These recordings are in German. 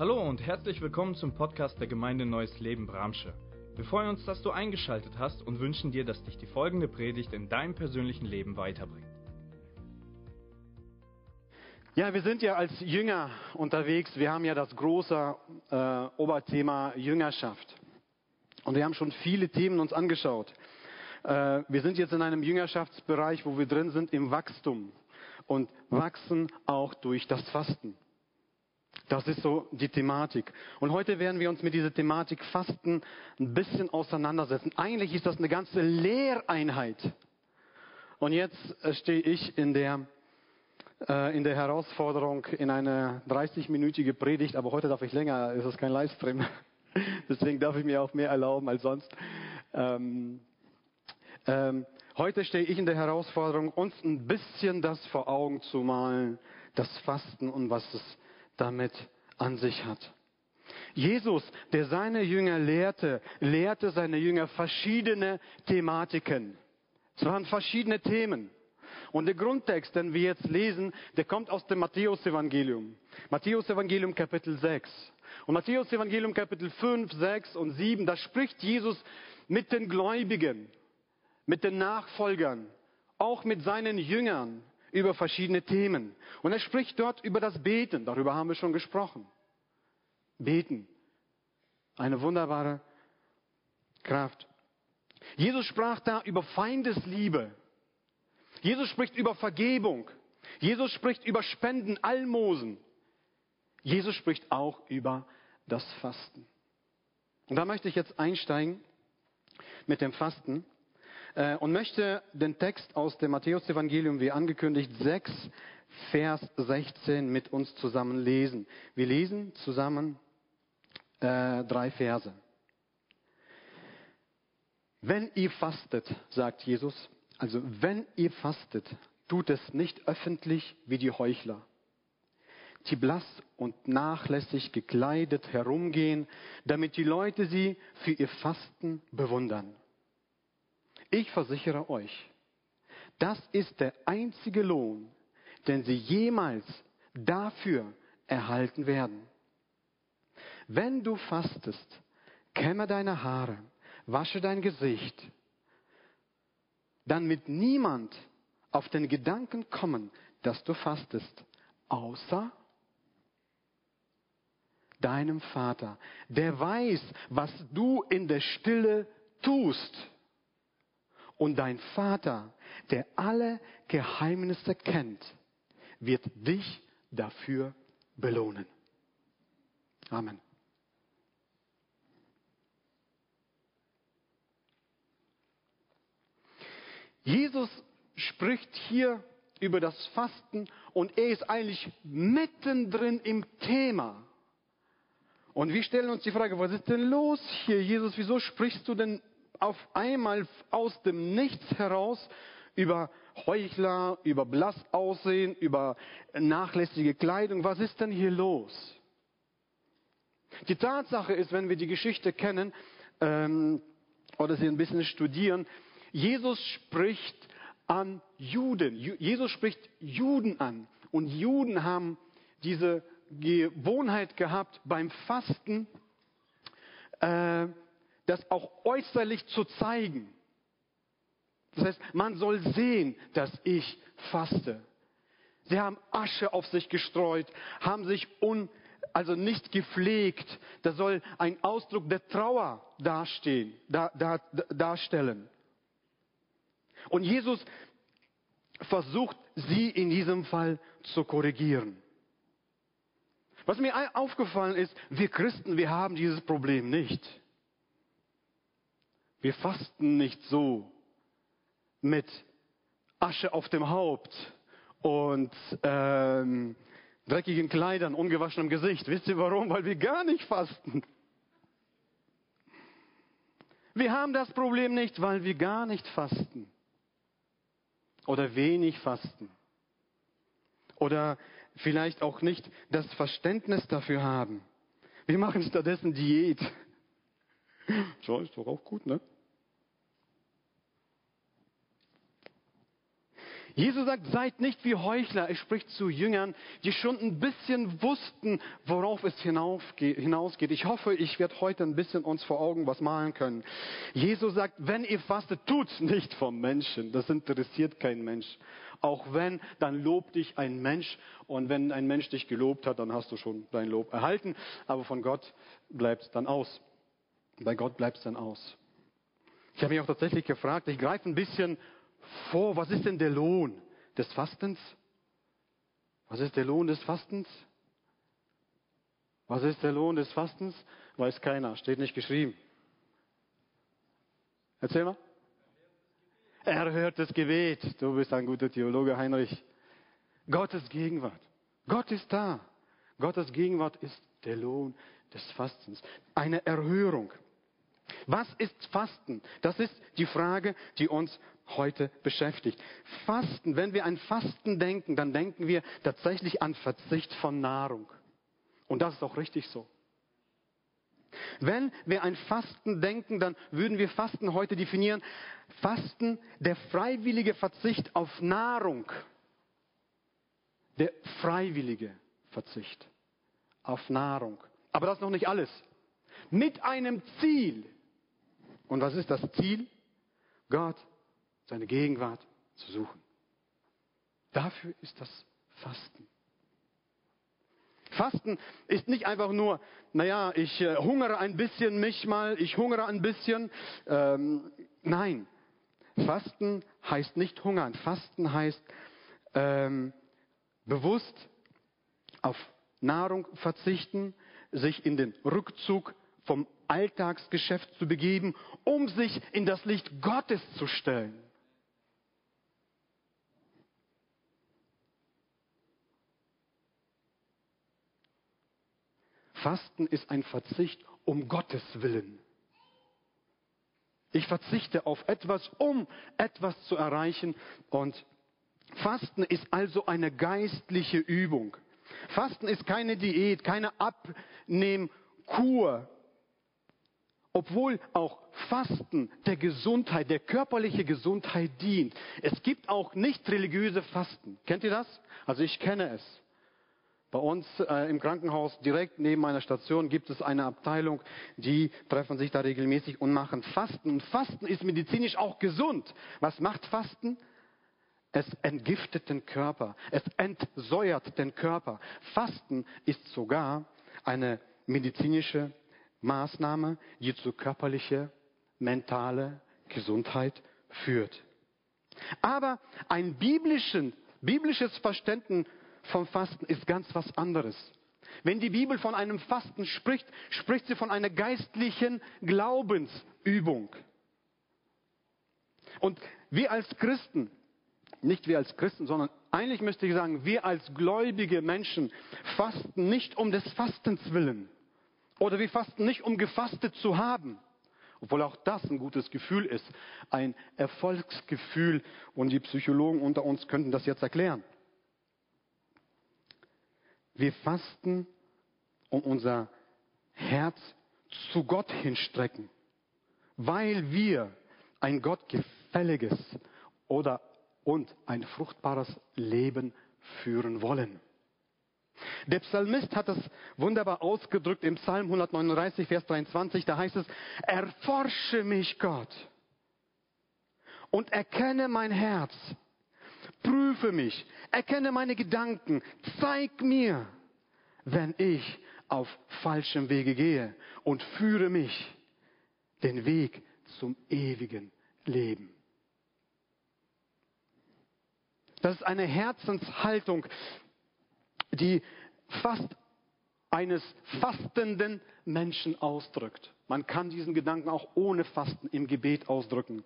Hallo und herzlich willkommen zum Podcast der Gemeinde Neues Leben Bramsche. Wir freuen uns, dass du eingeschaltet hast und wünschen dir, dass dich die folgende Predigt in deinem persönlichen Leben weiterbringt. Ja, wir sind ja als Jünger unterwegs. Wir haben ja das große äh, Oberthema Jüngerschaft. Und wir haben schon viele Themen uns angeschaut. Äh, wir sind jetzt in einem Jüngerschaftsbereich, wo wir drin sind im Wachstum und wachsen auch durch das Fasten. Das ist so die Thematik. Und heute werden wir uns mit dieser Thematik Fasten ein bisschen auseinandersetzen. Eigentlich ist das eine ganze Lehreinheit. Und jetzt äh, stehe ich in der, äh, in der Herausforderung in eine 30-minütige Predigt, aber heute darf ich länger, ist kein Livestream. Deswegen darf ich mir auch mehr erlauben als sonst. Ähm, ähm, heute stehe ich in der Herausforderung, uns ein bisschen das vor Augen zu malen, das Fasten und was es damit an sich hat. Jesus, der seine Jünger lehrte, lehrte seine Jünger verschiedene Thematiken. Es waren verschiedene Themen. Und der Grundtext, den wir jetzt lesen, der kommt aus dem Matthäus-Evangelium. Matthäus-Evangelium Kapitel 6. Und Matthäus-Evangelium Kapitel 5, 6 und 7, da spricht Jesus mit den Gläubigen, mit den Nachfolgern, auch mit seinen Jüngern über verschiedene Themen. Und er spricht dort über das Beten. Darüber haben wir schon gesprochen. Beten. Eine wunderbare Kraft. Jesus sprach da über Feindesliebe. Jesus spricht über Vergebung. Jesus spricht über Spenden, Almosen. Jesus spricht auch über das Fasten. Und da möchte ich jetzt einsteigen mit dem Fasten. Äh, und möchte den Text aus dem Matthäus-Evangelium, wie angekündigt, 6, Vers 16 mit uns zusammen lesen. Wir lesen zusammen äh, drei Verse. Wenn ihr fastet, sagt Jesus, also wenn ihr fastet, tut es nicht öffentlich wie die Heuchler, die blass und nachlässig gekleidet herumgehen, damit die Leute sie für ihr Fasten bewundern. Ich versichere euch, das ist der einzige Lohn, den sie jemals dafür erhalten werden. Wenn du fastest, kämme deine Haare, wasche dein Gesicht, dann wird niemand auf den Gedanken kommen, dass du fastest, außer deinem Vater, der weiß, was du in der Stille tust. Und dein Vater, der alle Geheimnisse kennt, wird dich dafür belohnen. Amen. Jesus spricht hier über das Fasten und er ist eigentlich mittendrin im Thema. Und wir stellen uns die Frage, was ist denn los hier, Jesus? Wieso sprichst du denn auf einmal aus dem Nichts heraus über Heuchler, über blass aussehen, über nachlässige Kleidung. Was ist denn hier los? Die Tatsache ist, wenn wir die Geschichte kennen ähm, oder sie ein bisschen studieren, Jesus spricht an Juden. Jesus spricht Juden an. Und Juden haben diese Gewohnheit gehabt, beim Fasten äh, das auch äußerlich zu zeigen. Das heißt, man soll sehen, dass ich faste. Sie haben Asche auf sich gestreut, haben sich un, also nicht gepflegt. Das soll ein Ausdruck der Trauer dastehen, da, da, darstellen. Und Jesus versucht, sie in diesem Fall zu korrigieren. Was mir aufgefallen ist, wir Christen, wir haben dieses Problem nicht. Wir fasten nicht so mit Asche auf dem Haupt und ähm, dreckigen Kleidern, ungewaschenem Gesicht. Wisst ihr warum? Weil wir gar nicht fasten. Wir haben das Problem nicht, weil wir gar nicht fasten. Oder wenig fasten. Oder vielleicht auch nicht das Verständnis dafür haben. Wir machen stattdessen Diät. So, ist doch auch gut, ne? Jesus sagt, seid nicht wie Heuchler. Er spricht zu Jüngern, die schon ein bisschen wussten, worauf es hinausgeht. Ich hoffe, ich werde heute ein bisschen uns vor Augen was malen können. Jesus sagt, wenn ihr fastet, tut's nicht vom Menschen. Das interessiert kein Mensch. Auch wenn, dann lobt dich ein Mensch. Und wenn ein Mensch dich gelobt hat, dann hast du schon dein Lob erhalten. Aber von Gott bleibt es dann aus. Bei Gott bleibt es dann aus. Ich habe mich auch tatsächlich gefragt, ich greife ein bisschen vor, was ist denn der Lohn des Fastens? Was ist der Lohn des Fastens? Was ist der Lohn des Fastens? Weiß keiner, steht nicht geschrieben. Erzähl mal. Er hört das Gebet. Du bist ein guter Theologe, Heinrich. Gottes Gegenwart. Gott ist da. Gottes Gegenwart ist der Lohn des Fastens. Eine Erhörung. Was ist Fasten? Das ist die Frage, die uns heute beschäftigt. Fasten, wenn wir an Fasten denken, dann denken wir tatsächlich an Verzicht von Nahrung. Und das ist auch richtig so. Wenn wir an Fasten denken, dann würden wir Fasten heute definieren. Fasten, der freiwillige Verzicht auf Nahrung. Der freiwillige Verzicht auf Nahrung. Aber das ist noch nicht alles. Mit einem Ziel. Und was ist das Ziel? Gott, seine Gegenwart zu suchen. Dafür ist das Fasten. Fasten ist nicht einfach nur, naja, ich äh, hungere ein bisschen mich mal, ich hungere ein bisschen. Ähm, nein, Fasten heißt nicht hungern. Fasten heißt ähm, bewusst auf Nahrung verzichten, sich in den Rückzug vom Alltagsgeschäft zu begeben, um sich in das Licht Gottes zu stellen. Fasten ist ein Verzicht um Gottes Willen. Ich verzichte auf etwas, um etwas zu erreichen. Und Fasten ist also eine geistliche Übung. Fasten ist keine Diät, keine Abnehmkur. Obwohl auch Fasten der Gesundheit, der körperlichen Gesundheit dient. Es gibt auch nicht religiöse Fasten. Kennt ihr das? Also ich kenne es. Bei uns äh, im Krankenhaus direkt neben meiner Station gibt es eine Abteilung, die treffen sich da regelmäßig und machen Fasten. Und Fasten ist medizinisch auch gesund. Was macht Fasten? Es entgiftet den Körper. Es entsäuert den Körper. Fasten ist sogar eine medizinische Maßnahme, die zu körperlicher, mentaler Gesundheit führt. Aber ein biblisches Verständnis vom Fasten ist ganz was anderes. Wenn die Bibel von einem Fasten spricht, spricht sie von einer geistlichen Glaubensübung. Und wir als Christen, nicht wir als Christen, sondern eigentlich müsste ich sagen, wir als gläubige Menschen fasten nicht um des Fastens willen. Oder wir fasten nicht, um gefastet zu haben. Obwohl auch das ein gutes Gefühl ist. Ein Erfolgsgefühl. Und die Psychologen unter uns könnten das jetzt erklären. Wir fasten, um unser Herz zu Gott hinstrecken, weil wir ein gottgefälliges oder und ein fruchtbares Leben führen wollen. Der Psalmist hat das wunderbar ausgedrückt im Psalm 139, Vers 23. Da heißt es, erforsche mich Gott und erkenne mein Herz Prüfe mich, erkenne meine Gedanken, zeig mir, wenn ich auf falschem Wege gehe und führe mich den Weg zum ewigen Leben. Das ist eine Herzenshaltung, die fast eines fastenden Menschen ausdrückt. Man kann diesen Gedanken auch ohne Fasten im Gebet ausdrücken.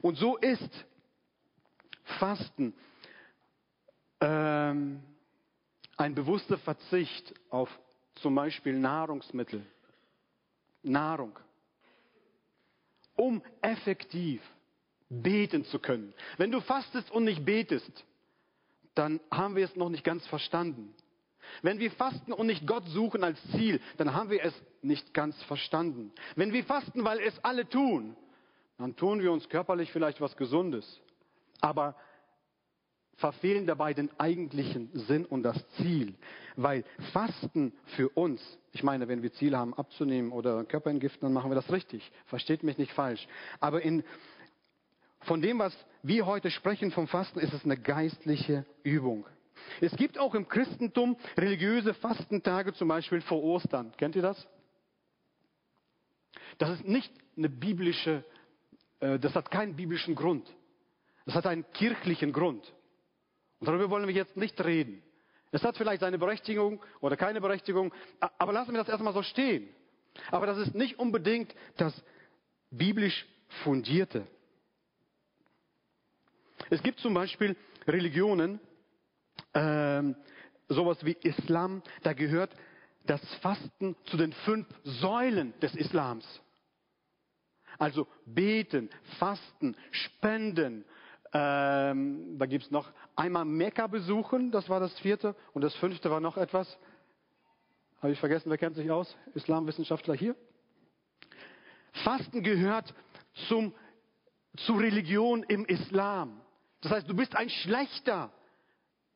Und so ist Fasten, ähm, ein bewusster Verzicht auf zum Beispiel Nahrungsmittel, Nahrung, um effektiv beten zu können. Wenn du fastest und nicht betest, dann haben wir es noch nicht ganz verstanden. Wenn wir fasten und nicht Gott suchen als Ziel, dann haben wir es nicht ganz verstanden. Wenn wir fasten, weil es alle tun, dann tun wir uns körperlich vielleicht was Gesundes. Aber verfehlen dabei den eigentlichen Sinn und das Ziel. Weil Fasten für uns, ich meine, wenn wir Ziele haben abzunehmen oder Körper entgiften, dann machen wir das richtig. Versteht mich nicht falsch. Aber in, von dem, was wir heute sprechen vom Fasten, ist es eine geistliche Übung. Es gibt auch im Christentum religiöse Fastentage, zum Beispiel vor Ostern. Kennt ihr das? Das ist nicht eine biblische, äh, das hat keinen biblischen Grund. Das hat einen kirchlichen Grund. Und darüber wollen wir jetzt nicht reden. Es hat vielleicht seine Berechtigung oder keine Berechtigung, aber lassen wir das erstmal so stehen. Aber das ist nicht unbedingt das biblisch fundierte. Es gibt zum Beispiel Religionen, ähm, sowas wie Islam, da gehört das Fasten zu den fünf Säulen des Islams. Also beten, fasten, spenden. Ähm, da gibt es noch einmal Mekka besuchen, das war das vierte. Und das fünfte war noch etwas. Habe ich vergessen, wer kennt sich aus? Islamwissenschaftler hier? Fasten gehört zum, zur Religion im Islam. Das heißt, du bist ein schlechter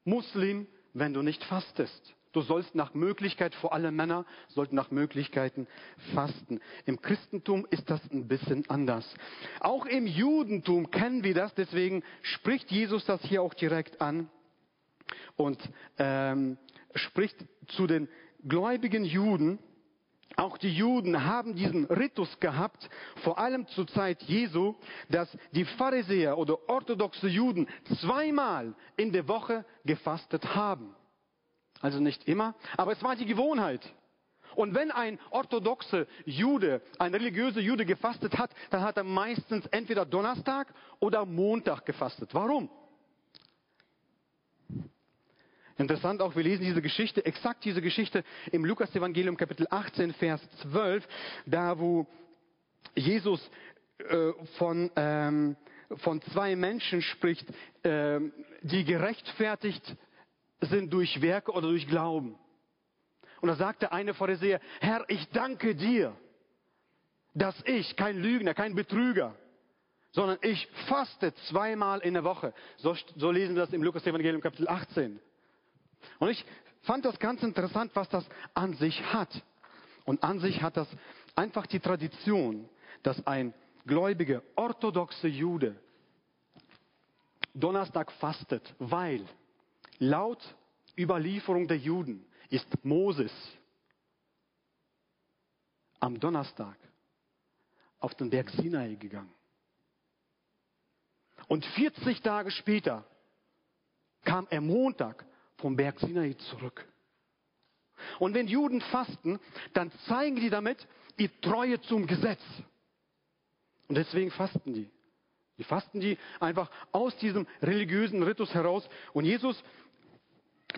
Muslim, wenn du nicht fastest. Du sollst nach Möglichkeit, vor allem Männer, sollten nach Möglichkeiten fasten. Im Christentum ist das ein bisschen anders. Auch im Judentum kennen wir das, deswegen spricht Jesus das hier auch direkt an und ähm, spricht zu den gläubigen Juden. Auch die Juden haben diesen Ritus gehabt, vor allem zur Zeit Jesu, dass die Pharisäer oder orthodoxe Juden zweimal in der Woche gefastet haben. Also nicht immer, aber es war die Gewohnheit. Und wenn ein orthodoxer Jude, ein religiöser Jude gefastet hat, dann hat er meistens entweder Donnerstag oder Montag gefastet. Warum? Interessant auch, wir lesen diese Geschichte, exakt diese Geschichte im Lukas-Evangelium Kapitel 18, Vers 12, da wo Jesus äh, von, ähm, von zwei Menschen spricht, äh, die gerechtfertigt sind durch Werke oder durch Glauben. Und da sagt der eine Pharisäer, Herr, ich danke dir, dass ich kein Lügner, kein Betrüger, sondern ich faste zweimal in der Woche. So, so lesen wir das im Lukas Evangelium Kapitel 18. Und ich fand das ganz interessant, was das an sich hat. Und an sich hat das einfach die Tradition, dass ein gläubiger, orthodoxer Jude Donnerstag fastet, weil Laut Überlieferung der Juden ist Moses am Donnerstag auf den Berg Sinai gegangen. Und 40 Tage später kam er Montag vom Berg Sinai zurück. Und wenn Juden fasten, dann zeigen die damit die Treue zum Gesetz. Und deswegen fasten die. Die fasten die einfach aus diesem religiösen Ritus heraus. Und Jesus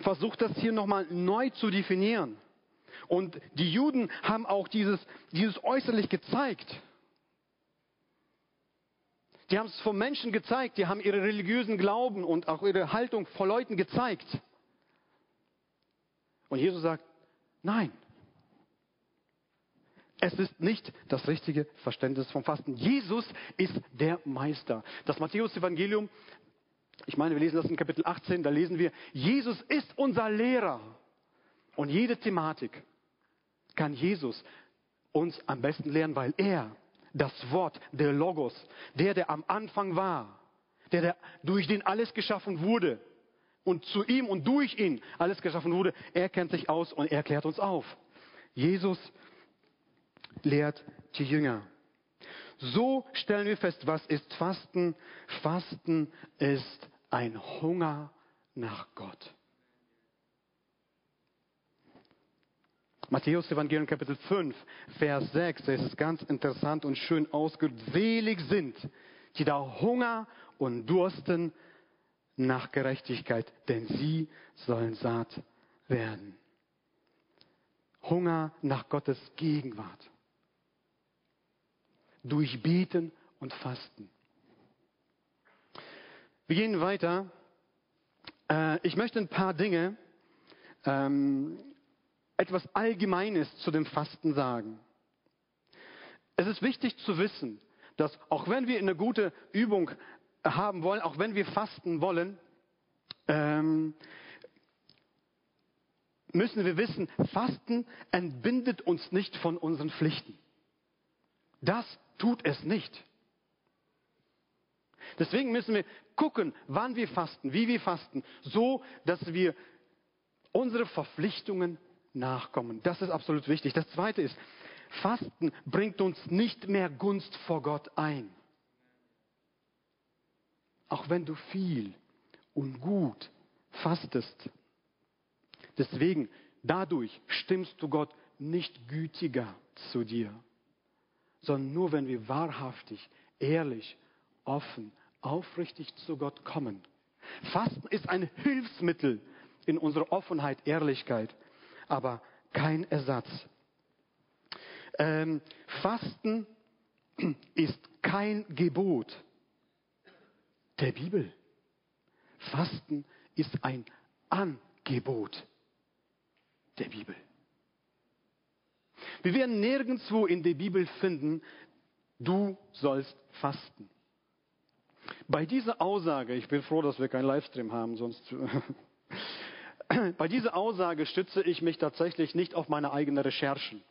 versucht das hier nochmal neu zu definieren. Und die Juden haben auch dieses, dieses äußerlich gezeigt. Die haben es vom Menschen gezeigt, die haben ihre religiösen Glauben und auch ihre Haltung vor Leuten gezeigt. Und Jesus sagt, nein, es ist nicht das richtige Verständnis vom Fasten. Jesus ist der Meister. Das Matthäus-Evangelium ich meine, wir lesen das in Kapitel 18, da lesen wir, Jesus ist unser Lehrer. Und jede Thematik kann Jesus uns am besten lernen, weil er das Wort, der Logos, der, der am Anfang war, der, der durch den alles geschaffen wurde und zu ihm und durch ihn alles geschaffen wurde, er kennt sich aus und er klärt uns auf. Jesus lehrt die Jünger. So stellen wir fest, was ist Fasten? Fasten ist ein Hunger nach Gott. Matthäus Evangelium Kapitel 5, Vers 6, das ist ganz interessant und schön ausgedrückt. Selig sind, die da Hunger und dursten nach Gerechtigkeit, denn sie sollen satt werden. Hunger nach Gottes Gegenwart. Durch Beten und Fasten. Wir gehen weiter. Äh, ich möchte ein paar Dinge, ähm, etwas Allgemeines zu dem Fasten sagen. Es ist wichtig zu wissen, dass auch wenn wir eine gute Übung haben wollen, auch wenn wir fasten wollen, ähm, müssen wir wissen, Fasten entbindet uns nicht von unseren Pflichten. Das tut es nicht. Deswegen müssen wir gucken, wann wir fasten, wie wir fasten, so dass wir unsere Verpflichtungen nachkommen. Das ist absolut wichtig. Das Zweite ist, Fasten bringt uns nicht mehr Gunst vor Gott ein. Auch wenn du viel und gut fastest. Deswegen, dadurch stimmst du Gott nicht gütiger zu dir, sondern nur wenn wir wahrhaftig, ehrlich, offen, aufrichtig zu Gott kommen. Fasten ist ein Hilfsmittel in unserer Offenheit, Ehrlichkeit, aber kein Ersatz. Ähm, Fasten ist kein Gebot der Bibel. Fasten ist ein Angebot der Bibel. Wir werden nirgendwo in der Bibel finden, du sollst fasten. Bei dieser Aussage, ich bin froh, dass wir keinen Livestream haben, sonst. bei dieser Aussage stütze ich mich tatsächlich nicht auf meine eigenen Recherchen.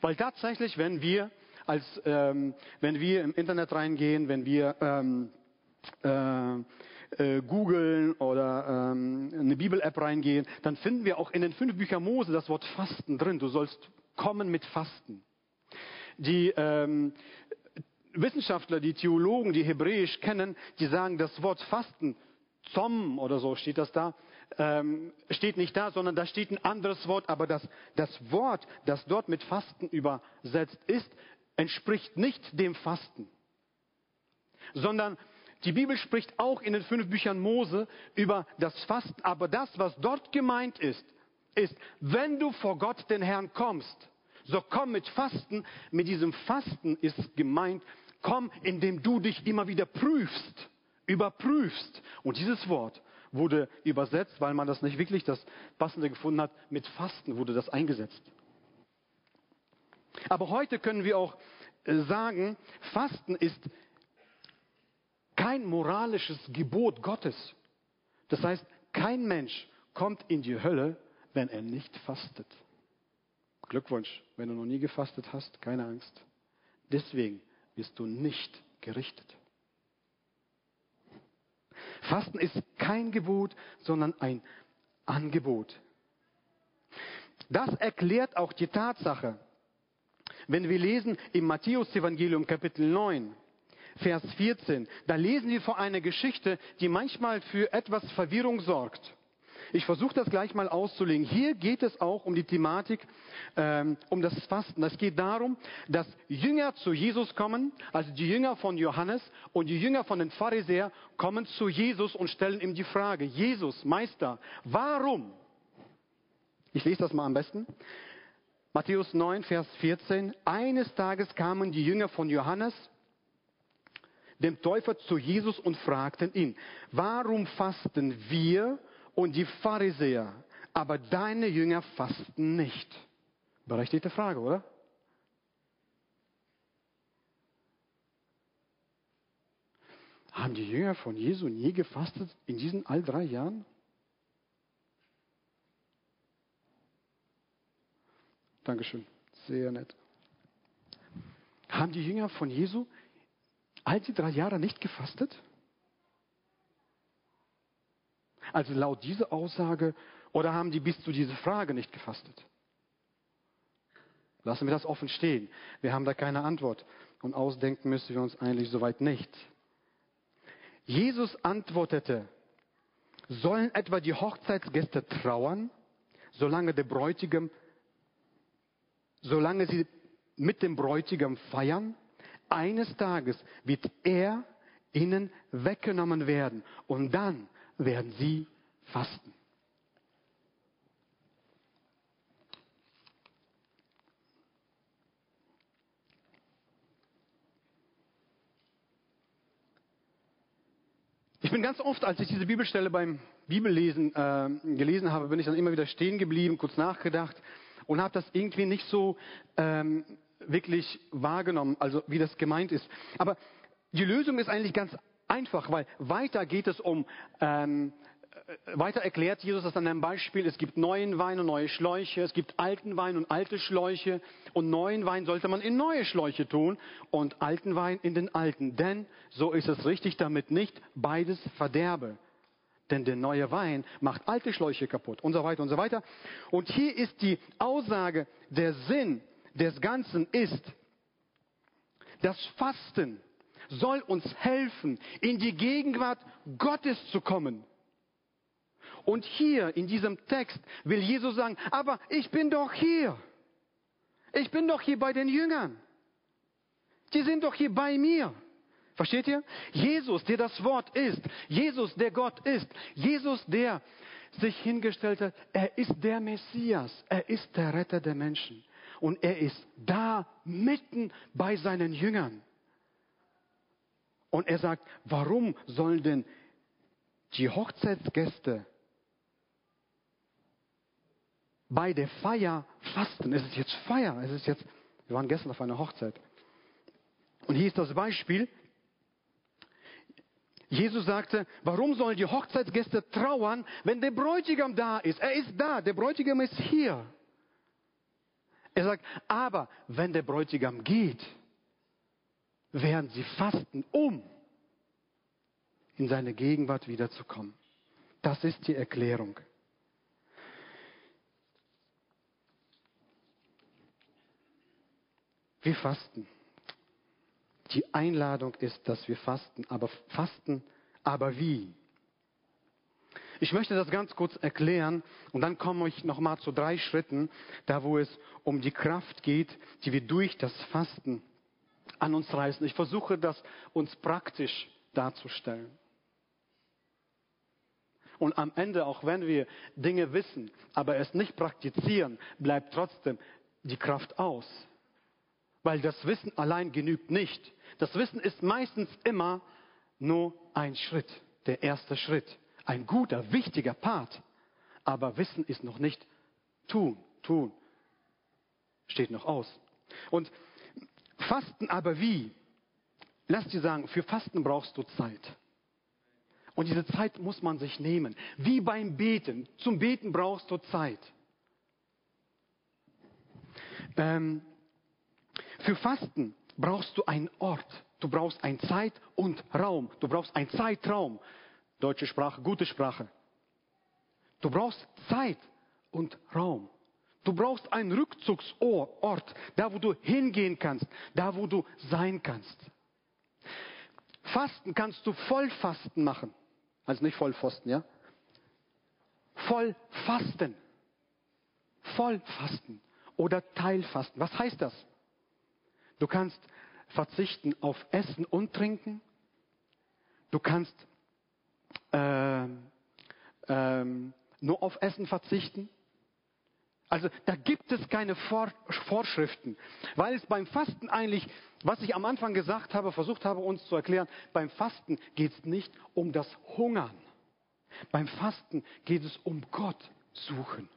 Weil tatsächlich, wenn wir als, ähm, wenn wir im Internet reingehen, wenn wir ähm, äh, äh, googeln oder ähm, eine Bibel-App reingehen, dann finden wir auch in den fünf Büchern Mose das Wort Fasten drin. Du sollst kommen mit Fasten. Die ähm, Wissenschaftler, die Theologen, die Hebräisch kennen, die sagen, das Wort Fasten, Zom oder so steht das da, ähm, steht nicht da, sondern da steht ein anderes Wort, aber das, das Wort, das dort mit Fasten übersetzt ist, entspricht nicht dem Fasten, sondern die Bibel spricht auch in den fünf Büchern Mose über das Fasten, aber das, was dort gemeint ist, ist, wenn du vor Gott den Herrn kommst, so komm mit Fasten. Mit diesem Fasten ist gemeint, komm, indem du dich immer wieder prüfst, überprüfst. Und dieses Wort wurde übersetzt, weil man das nicht wirklich das Passende gefunden hat, mit Fasten wurde das eingesetzt. Aber heute können wir auch äh, sagen, Fasten ist kein moralisches Gebot Gottes. Das heißt, kein Mensch kommt in die Hölle, wenn er nicht fastet. Glückwunsch, wenn du noch nie gefastet hast, keine Angst. Deswegen wirst du nicht gerichtet. Fasten ist kein Gebot, sondern ein Angebot. Das erklärt auch die Tatsache, wenn wir lesen im Matthäus-Evangelium Kapitel 9, Vers 14, da lesen wir vor einer Geschichte, die manchmal für etwas Verwirrung sorgt. Ich versuche das gleich mal auszulegen. Hier geht es auch um die Thematik, ähm, um das Fasten. Es geht darum, dass Jünger zu Jesus kommen, also die Jünger von Johannes und die Jünger von den Pharisäern kommen zu Jesus und stellen ihm die Frage, Jesus, Meister, warum? Ich lese das mal am besten. Matthäus 9, Vers 14. Eines Tages kamen die Jünger von Johannes, dem Täufer, zu Jesus und fragten ihn, warum fasten wir und die Pharisäer, aber deine Jünger fasten nicht. Berechtigte Frage, oder? Haben die Jünger von Jesu nie gefastet in diesen all drei Jahren? Dankeschön, sehr nett. Haben die Jünger von Jesu all die drei Jahre nicht gefastet? Also laut dieser Aussage oder haben die bis zu dieser Frage nicht gefastet? Lassen wir das offen stehen. Wir haben da keine Antwort. Und ausdenken müssen wir uns eigentlich soweit nicht. Jesus antwortete, sollen etwa die Hochzeitsgäste trauern, solange der Bräutigam, solange sie mit dem Bräutigam feiern? Eines Tages wird er ihnen weggenommen werden und dann werden sie fasten. Ich bin ganz oft, als ich diese Bibelstelle beim Bibellesen äh, gelesen habe, bin ich dann immer wieder stehen geblieben, kurz nachgedacht und habe das irgendwie nicht so ähm, wirklich wahrgenommen, also wie das gemeint ist. Aber die Lösung ist eigentlich ganz einfach, weil weiter geht es um ähm, weiter erklärt Jesus das an einem Beispiel. Es gibt neuen Wein und neue Schläuche. Es gibt alten Wein und alte Schläuche. Und neuen Wein sollte man in neue Schläuche tun und alten Wein in den alten. Denn so ist es richtig, damit nicht beides verderbe. Denn der neue Wein macht alte Schläuche kaputt und so weiter und so weiter. Und hier ist die Aussage, der Sinn des Ganzen ist, das Fasten soll uns helfen, in die Gegenwart Gottes zu kommen. Und hier in diesem Text will Jesus sagen, aber ich bin doch hier. Ich bin doch hier bei den Jüngern. Die sind doch hier bei mir. Versteht ihr? Jesus, der das Wort ist. Jesus, der Gott ist. Jesus, der sich hingestellt hat. Er ist der Messias. Er ist der Retter der Menschen. Und er ist da mitten bei seinen Jüngern. Und er sagt, warum sollen denn die Hochzeitsgäste bei der Feier fasten? Es ist jetzt Feier, es ist jetzt, wir waren gestern auf einer Hochzeit. Und hier ist das Beispiel. Jesus sagte, warum sollen die Hochzeitsgäste trauern, wenn der Bräutigam da ist? Er ist da, der Bräutigam ist hier. Er sagt, aber wenn der Bräutigam geht, werden sie fasten, um in seine Gegenwart wiederzukommen. Das ist die Erklärung. Wir fasten. Die Einladung ist, dass wir fasten, aber fasten, aber wie? Ich möchte das ganz kurz erklären und dann komme ich nochmal zu drei Schritten, da wo es um die Kraft geht, die wir durch das Fasten an uns reißen. Ich versuche das uns praktisch darzustellen. Und am Ende, auch wenn wir Dinge wissen, aber es nicht praktizieren, bleibt trotzdem die Kraft aus. Weil das Wissen allein genügt nicht. Das Wissen ist meistens immer nur ein Schritt, der erste Schritt. Ein guter, wichtiger Part. Aber Wissen ist noch nicht tun, tun. Steht noch aus. Und Fasten aber wie? Lass dir sagen, für Fasten brauchst du Zeit. Und diese Zeit muss man sich nehmen. Wie beim Beten. Zum Beten brauchst du Zeit. Ähm, für Fasten brauchst du einen Ort. Du brauchst ein Zeit und Raum. Du brauchst einen Zeitraum. Deutsche Sprache, gute Sprache. Du brauchst Zeit und Raum. Du brauchst einen Rückzugsort, da wo du hingehen kannst, da wo du sein kannst. Fasten kannst du Vollfasten machen. Also nicht Vollpfosten, ja? Vollfasten. Vollfasten oder Teilfasten. Was heißt das? Du kannst verzichten auf Essen und Trinken. Du kannst äh, äh, nur auf Essen verzichten. Also da gibt es keine Vor Vorschriften, weil es beim Fasten eigentlich, was ich am Anfang gesagt habe, versucht habe uns zu erklären, beim Fasten geht es nicht um das Hungern. Beim Fasten geht es um Gott suchen.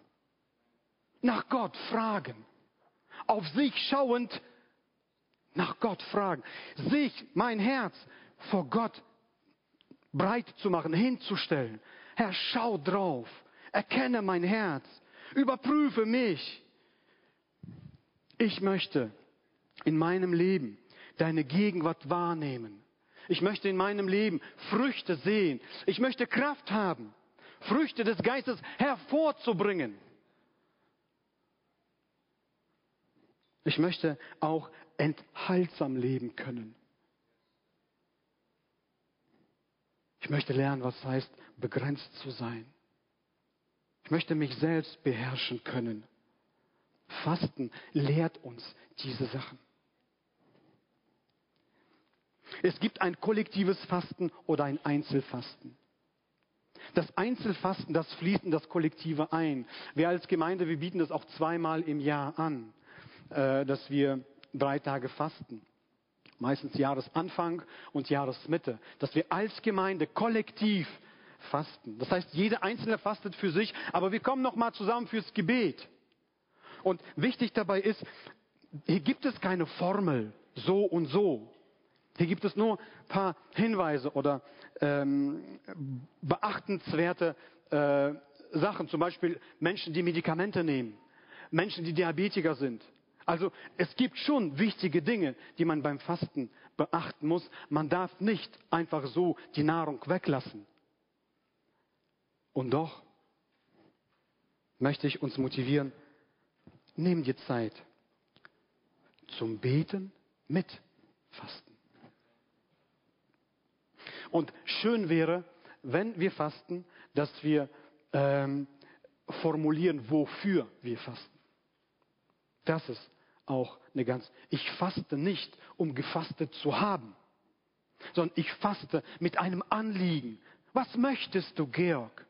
Nach Gott fragen. Auf sich schauend nach Gott fragen. Sich, mein Herz vor Gott breit zu machen, hinzustellen. Herr, schau drauf. Erkenne mein Herz Überprüfe mich. Ich möchte in meinem Leben deine Gegenwart wahrnehmen. Ich möchte in meinem Leben Früchte sehen. Ich möchte Kraft haben, Früchte des Geistes hervorzubringen. Ich möchte auch enthaltsam leben können. Ich möchte lernen, was heißt, begrenzt zu sein. Ich möchte mich selbst beherrschen können. Fasten lehrt uns diese Sachen. Es gibt ein kollektives Fasten oder ein Einzelfasten. Das Einzelfasten, das fließt in das Kollektive ein. Wir als Gemeinde, wir bieten das auch zweimal im Jahr an, äh, dass wir drei Tage fasten. Meistens Jahresanfang und Jahresmitte. Dass wir als Gemeinde kollektiv fasten. Das heißt, jeder Einzelne fastet für sich, aber wir kommen nochmal zusammen fürs Gebet. Und wichtig dabei ist, hier gibt es keine Formel, so und so. Hier gibt es nur paar Hinweise oder ähm, beachtenswerte äh, Sachen, zum Beispiel Menschen, die Medikamente nehmen, Menschen, die Diabetiker sind. Also es gibt schon wichtige Dinge, die man beim Fasten beachten muss. Man darf nicht einfach so die Nahrung weglassen. Und doch möchte ich uns motivieren, nimm dir Zeit zum Beten mit Fasten. Und schön wäre, wenn wir fasten, dass wir ähm, formulieren, wofür wir fasten. Das ist auch eine ganz. Ich faste nicht, um gefastet zu haben, sondern ich faste mit einem Anliegen. Was möchtest du, Georg?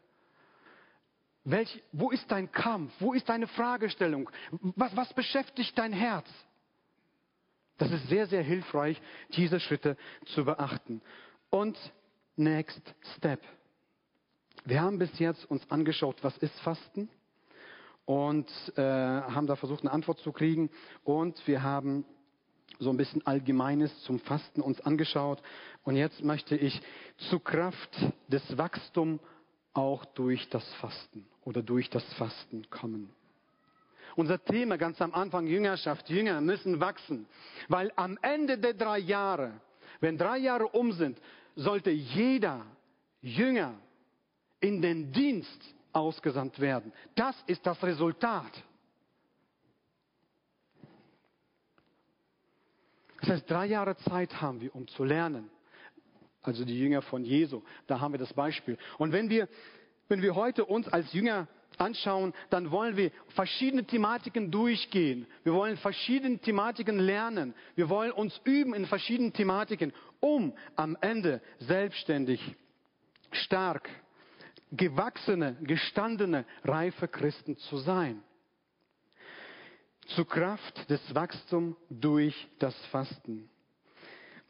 Welch, wo ist dein Kampf? Wo ist deine Fragestellung? Was, was beschäftigt dein Herz? Das ist sehr, sehr hilfreich, diese Schritte zu beachten. Und next step. Wir haben bis jetzt uns angeschaut, was ist Fasten und äh, haben da versucht, eine Antwort zu kriegen. Und wir haben so ein bisschen Allgemeines zum Fasten uns angeschaut. Und jetzt möchte ich zu Kraft des Wachstums auch durch das Fasten oder durch das Fasten kommen. Unser Thema ganz am Anfang, Jüngerschaft, Jünger müssen wachsen, weil am Ende der drei Jahre, wenn drei Jahre um sind, sollte jeder Jünger in den Dienst ausgesandt werden. Das ist das Resultat. Das heißt, drei Jahre Zeit haben wir, um zu lernen also die Jünger von Jesu. Da haben wir das Beispiel. Und wenn wir, wenn wir heute uns als Jünger anschauen, dann wollen wir verschiedene Thematiken durchgehen. Wir wollen verschiedene Thematiken lernen. Wir wollen uns üben in verschiedenen Thematiken, um am Ende selbstständig, stark, gewachsene, gestandene, reife Christen zu sein. Zur Kraft des Wachstums durch das Fasten.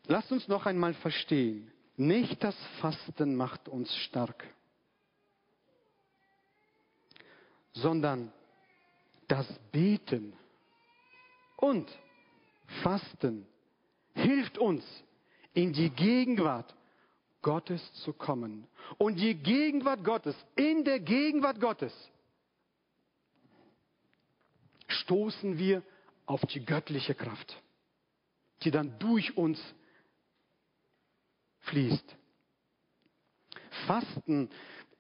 Lasst uns noch einmal verstehen, nicht das Fasten macht uns stark, sondern das Beten und Fasten hilft uns, in die Gegenwart Gottes zu kommen. Und die Gegenwart Gottes, in der Gegenwart Gottes, stoßen wir auf die göttliche Kraft, die dann durch uns fließt. Fasten,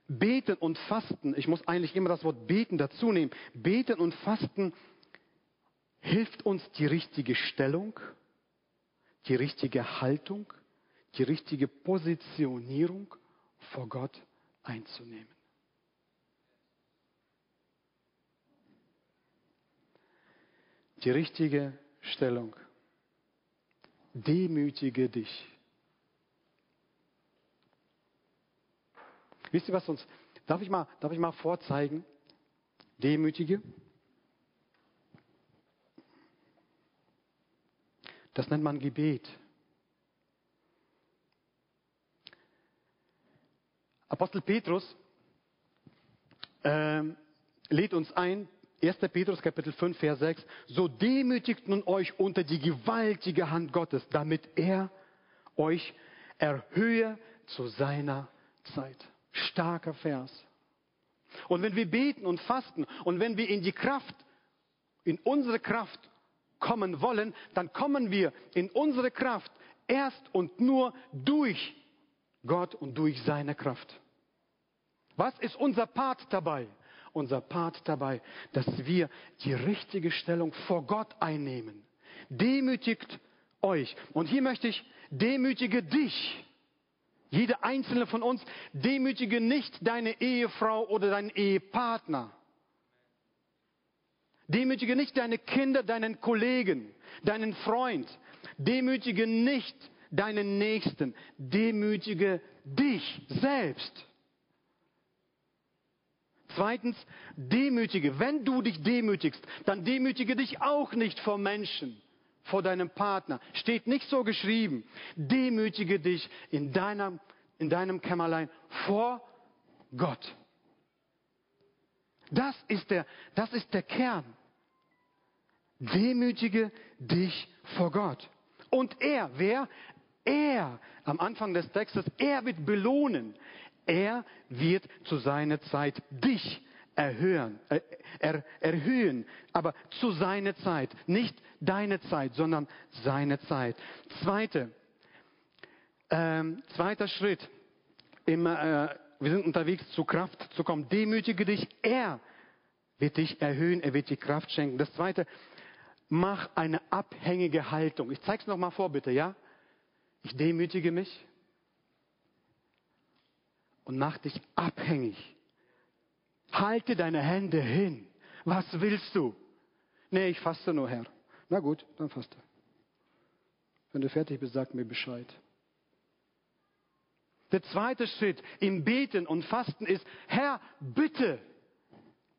beten und fasten, ich muss eigentlich immer das Wort beten dazu nehmen. Beten und fasten hilft uns die richtige Stellung, die richtige Haltung, die richtige Positionierung vor Gott einzunehmen. Die richtige Stellung. Demütige dich. Wisst ihr was uns? Darf ich mal, darf ich mal vorzeigen? Demütige. Das nennt man Gebet. Apostel Petrus äh, lädt uns ein, 1. Petrus Kapitel 5, Vers 6, so demütigt nun euch unter die gewaltige Hand Gottes, damit er euch erhöhe zu seiner Zeit. Starker Vers. Und wenn wir beten und fasten und wenn wir in die Kraft, in unsere Kraft kommen wollen, dann kommen wir in unsere Kraft erst und nur durch Gott und durch seine Kraft. Was ist unser Part dabei? Unser Part dabei, dass wir die richtige Stellung vor Gott einnehmen. Demütigt euch. Und hier möchte ich, demütige dich. Jeder einzelne von uns, demütige nicht deine Ehefrau oder deinen Ehepartner. Demütige nicht deine Kinder, deinen Kollegen, deinen Freund. Demütige nicht deinen Nächsten. Demütige dich selbst. Zweitens, demütige. Wenn du dich demütigst, dann demütige dich auch nicht vor Menschen vor deinem Partner. Steht nicht so geschrieben. Demütige dich in deinem, in deinem Kämmerlein vor Gott. Das ist der, das ist der Kern. Demütige dich vor Gott. Und er, wer? Er, am Anfang des Textes, er wird belohnen. Er wird zu seiner Zeit dich erhöhen, äh, er, erhöhen, aber zu seiner Zeit. Nicht deine Zeit, sondern seine Zeit. Zweite, ähm, zweiter Schritt. Im, äh, wir sind unterwegs, zu Kraft zu kommen. Demütige dich. Er wird dich erhöhen. Er wird dir Kraft schenken. Das zweite, mach eine abhängige Haltung. Ich zeige es nochmal vor, bitte, ja? Ich demütige mich und mach dich abhängig. Halte deine Hände hin. Was willst du? Nee, ich faste nur, Herr. Na gut, dann faste. Wenn du fertig bist, sag mir Bescheid. Der zweite Schritt im Beten und Fasten ist, Herr, bitte,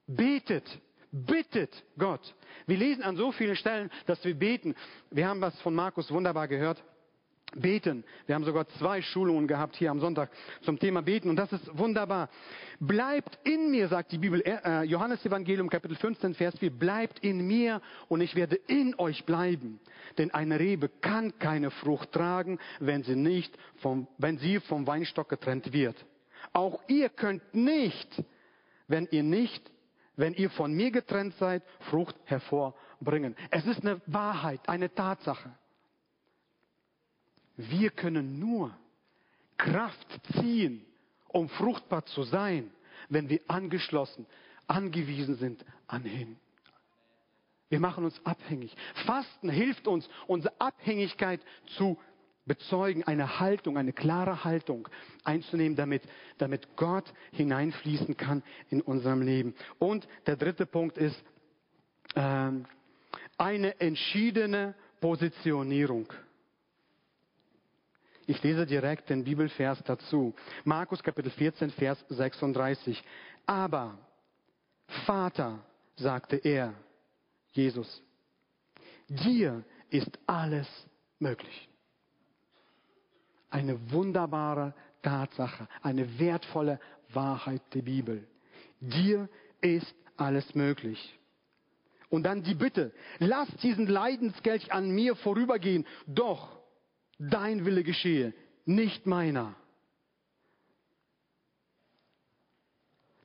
betet, bittet Gott. Wir lesen an so vielen Stellen, dass wir beten. Wir haben was von Markus wunderbar gehört. Beten. Wir haben sogar zwei Schulungen gehabt hier am Sonntag zum Thema Beten und das ist wunderbar. Bleibt in mir, sagt die Bibel, äh, Johannes Evangelium Kapitel 15, Vers 4, bleibt in mir und ich werde in euch bleiben. Denn eine Rebe kann keine Frucht tragen, wenn sie nicht vom, wenn sie vom Weinstock getrennt wird. Auch ihr könnt nicht, wenn ihr nicht, wenn ihr von mir getrennt seid, Frucht hervorbringen. Es ist eine Wahrheit, eine Tatsache. Wir können nur Kraft ziehen, um fruchtbar zu sein, wenn wir angeschlossen, angewiesen sind an ihn. Wir machen uns abhängig. Fasten hilft uns, unsere Abhängigkeit zu bezeugen, eine Haltung, eine klare Haltung einzunehmen, damit, damit Gott hineinfließen kann in unserem Leben. Und der dritte Punkt ist ähm, eine entschiedene Positionierung. Ich lese direkt den Bibelvers dazu. Markus Kapitel 14, Vers 36. Aber, Vater, sagte er, Jesus, dir ist alles möglich. Eine wunderbare Tatsache, eine wertvolle Wahrheit der Bibel. Dir ist alles möglich. Und dann die Bitte, lass diesen Leidenskelch an mir vorübergehen, doch dein Wille geschehe, nicht meiner.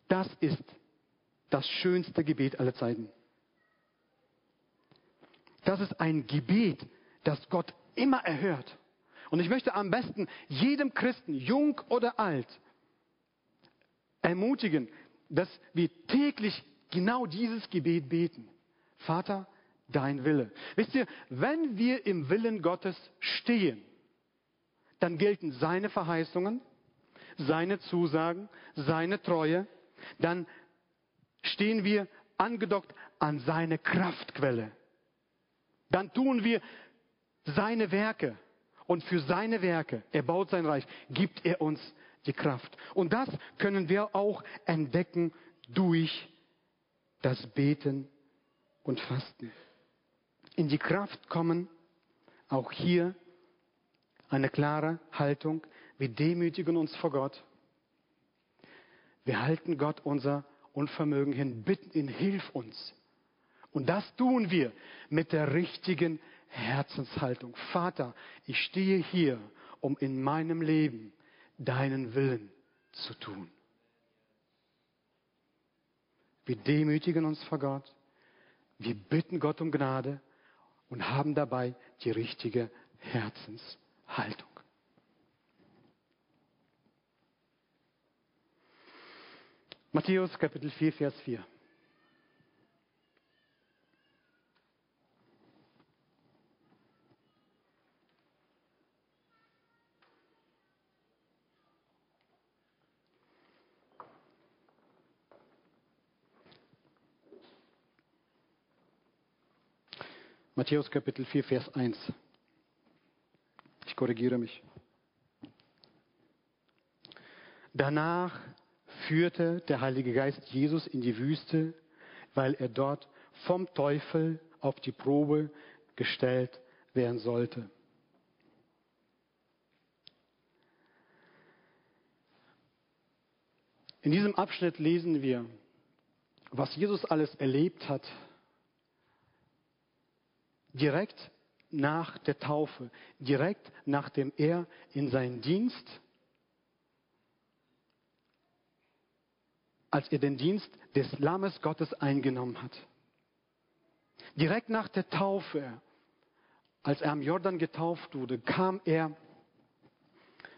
Das ist das schönste Gebet aller Zeiten. Das ist ein Gebet, das Gott immer erhört. Und ich möchte am besten jedem Christen, jung oder alt, ermutigen, dass wir täglich genau dieses Gebet beten. Vater, dein Wille. Wisst ihr, wenn wir im Willen Gottes stehen, dann gelten seine Verheißungen, seine Zusagen, seine Treue, dann stehen wir angedockt an seine Kraftquelle. Dann tun wir seine Werke und für seine Werke, er baut sein Reich, gibt er uns die Kraft. Und das können wir auch entdecken durch das Beten und Fasten in die Kraft kommen, auch hier eine klare Haltung. Wir demütigen uns vor Gott. Wir halten Gott unser Unvermögen hin, bitten ihn, hilf uns. Und das tun wir mit der richtigen Herzenshaltung. Vater, ich stehe hier, um in meinem Leben deinen Willen zu tun. Wir demütigen uns vor Gott. Wir bitten Gott um Gnade und haben dabei die richtige Herzenshaltung. Matthäus Kapitel 4, Vers 4. Matthäus Kapitel 4, Vers 1. Ich korrigiere mich. Danach führte der Heilige Geist Jesus in die Wüste, weil er dort vom Teufel auf die Probe gestellt werden sollte. In diesem Abschnitt lesen wir, was Jesus alles erlebt hat direkt nach der Taufe, direkt nachdem er in seinen Dienst als er den Dienst des Lammes Gottes eingenommen hat. Direkt nach der Taufe, als er am Jordan getauft wurde, kam er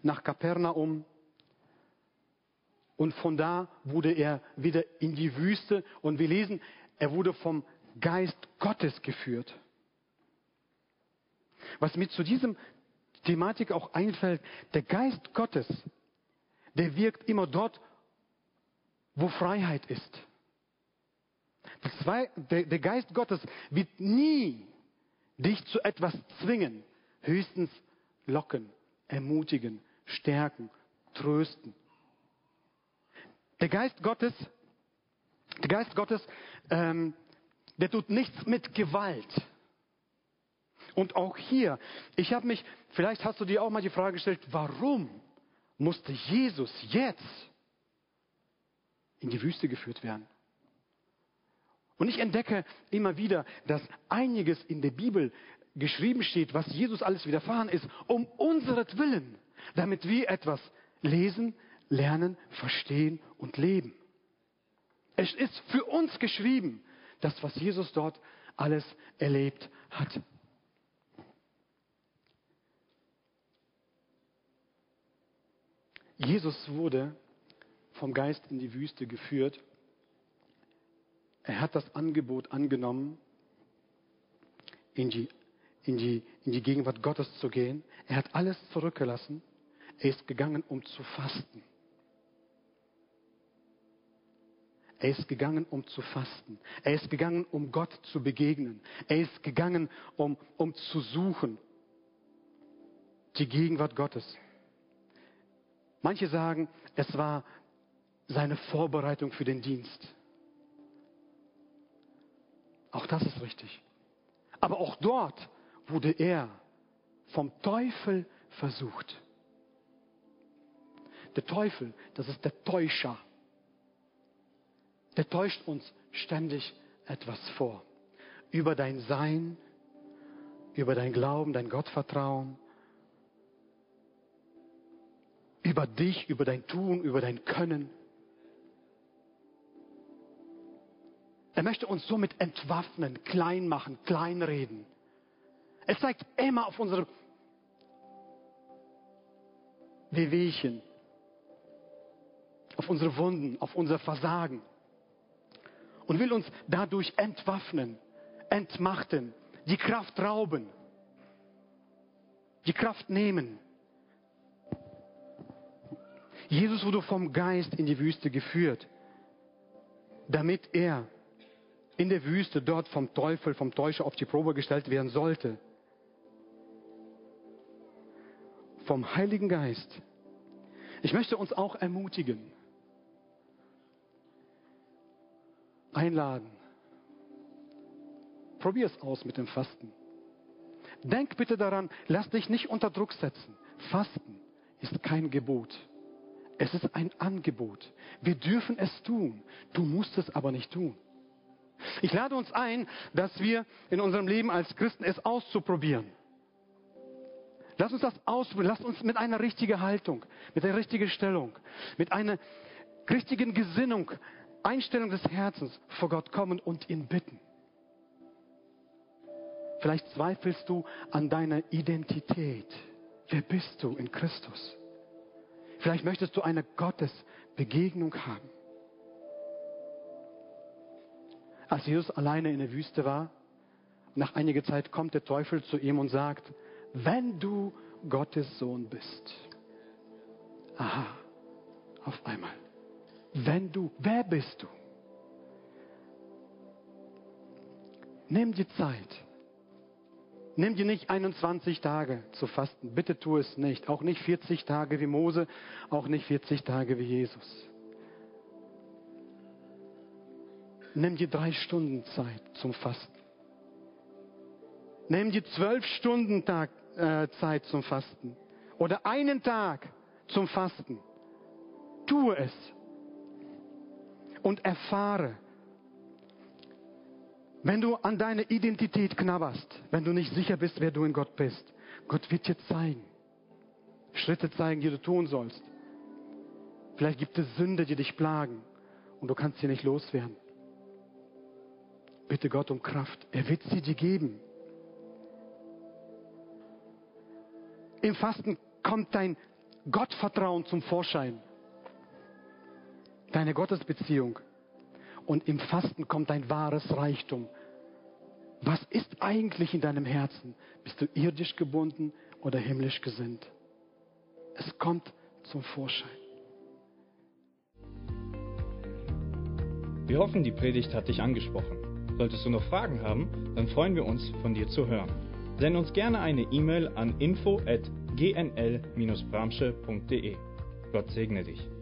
nach Kapernaum und von da wurde er wieder in die Wüste und wir lesen, er wurde vom Geist Gottes geführt. Was mir zu diesem Thematik auch einfällt, der Geist Gottes, der wirkt immer dort, wo Freiheit ist. Der, der Geist Gottes wird nie dich zu etwas zwingen, höchstens locken, ermutigen, stärken, trösten. Der Geist Gottes, der Geist Gottes, ähm, der tut nichts mit Gewalt. Und auch hier, ich habe mich, vielleicht hast du dir auch mal die Frage gestellt, warum musste Jesus jetzt in die Wüste geführt werden? Und ich entdecke immer wieder, dass einiges in der Bibel geschrieben steht, was Jesus alles widerfahren ist, um unseretwillen, damit wir etwas lesen, lernen, verstehen und leben. Es ist für uns geschrieben, das, was Jesus dort alles erlebt hat. Jesus wurde vom Geist in die Wüste geführt. Er hat das Angebot angenommen, in die, in die, in die Gegenwart Gottes zu gehen. Er hat alles zurückgelassen. Er ist gegangen, um zu fasten. Er ist gegangen, um zu fasten. Er ist gegangen, um Gott zu begegnen. Er ist gegangen, um, um zu suchen. Die Gegenwart Gottes. Manche sagen, es war seine Vorbereitung für den Dienst. Auch das ist richtig. Aber auch dort wurde er vom Teufel versucht. Der Teufel, das ist der Täuscher der täuscht uns ständig etwas vor. Über dein Sein, über dein Glauben, dein Gottvertrauen, über dich, über dein Tun, über dein Können. Er möchte uns somit entwaffnen, klein machen, kleinreden. Es zeigt immer auf unsere Wehwehchen, auf unsere Wunden, auf unser Versagen und will uns dadurch entwaffnen, entmachten, die Kraft rauben, die Kraft nehmen. Jesus wurde vom Geist in die Wüste geführt, damit er in der Wüste dort vom Teufel, vom Täuscher auf die Probe gestellt werden sollte. Vom Heiligen Geist. Ich möchte uns auch ermutigen, einladen. Probier es aus mit dem Fasten. Denk bitte daran, lass dich nicht unter Druck setzen. Fasten ist kein Gebot. Es ist ein Angebot. Wir dürfen es tun. Du musst es aber nicht tun. Ich lade uns ein, dass wir in unserem Leben als Christen es auszuprobieren. Lass uns das ausprobieren. Lass uns mit einer richtigen Haltung, mit einer richtigen Stellung, mit einer richtigen Gesinnung Einstellung des Herzens vor Gott kommen und ihn bitten. Vielleicht zweifelst du an deiner Identität. Wer bist du in Christus? Vielleicht möchtest du eine Gottesbegegnung haben. Als Jesus alleine in der Wüste war, nach einiger Zeit kommt der Teufel zu ihm und sagt, wenn du Gottes Sohn bist. Aha, auf einmal. Wenn du, wer bist du? Nimm die Zeit. Nimm dir nicht 21 Tage zu fasten. Bitte tu es nicht. Auch nicht 40 Tage wie Mose, auch nicht 40 Tage wie Jesus. Nimm dir drei Stunden Zeit zum Fasten. Nimm dir zwölf Stunden Tag, äh, Zeit zum Fasten. Oder einen Tag zum Fasten. Tue es und erfahre. Wenn du an deine Identität knabberst, wenn du nicht sicher bist, wer du in Gott bist, Gott wird dir zeigen, Schritte zeigen, die du tun sollst. Vielleicht gibt es Sünde, die dich plagen und du kannst sie nicht loswerden. Bitte Gott um Kraft. Er wird sie dir geben. Im Fasten kommt dein Gottvertrauen zum Vorschein. Deine Gottesbeziehung. Und im Fasten kommt dein wahres Reichtum. Was ist eigentlich in deinem Herzen? Bist du irdisch gebunden oder himmlisch gesinnt? Es kommt zum Vorschein. Wir hoffen, die Predigt hat dich angesprochen. Solltest du noch Fragen haben, dann freuen wir uns, von dir zu hören. Send uns gerne eine E-Mail an info@gnl-bramsche.de. Gott segne dich.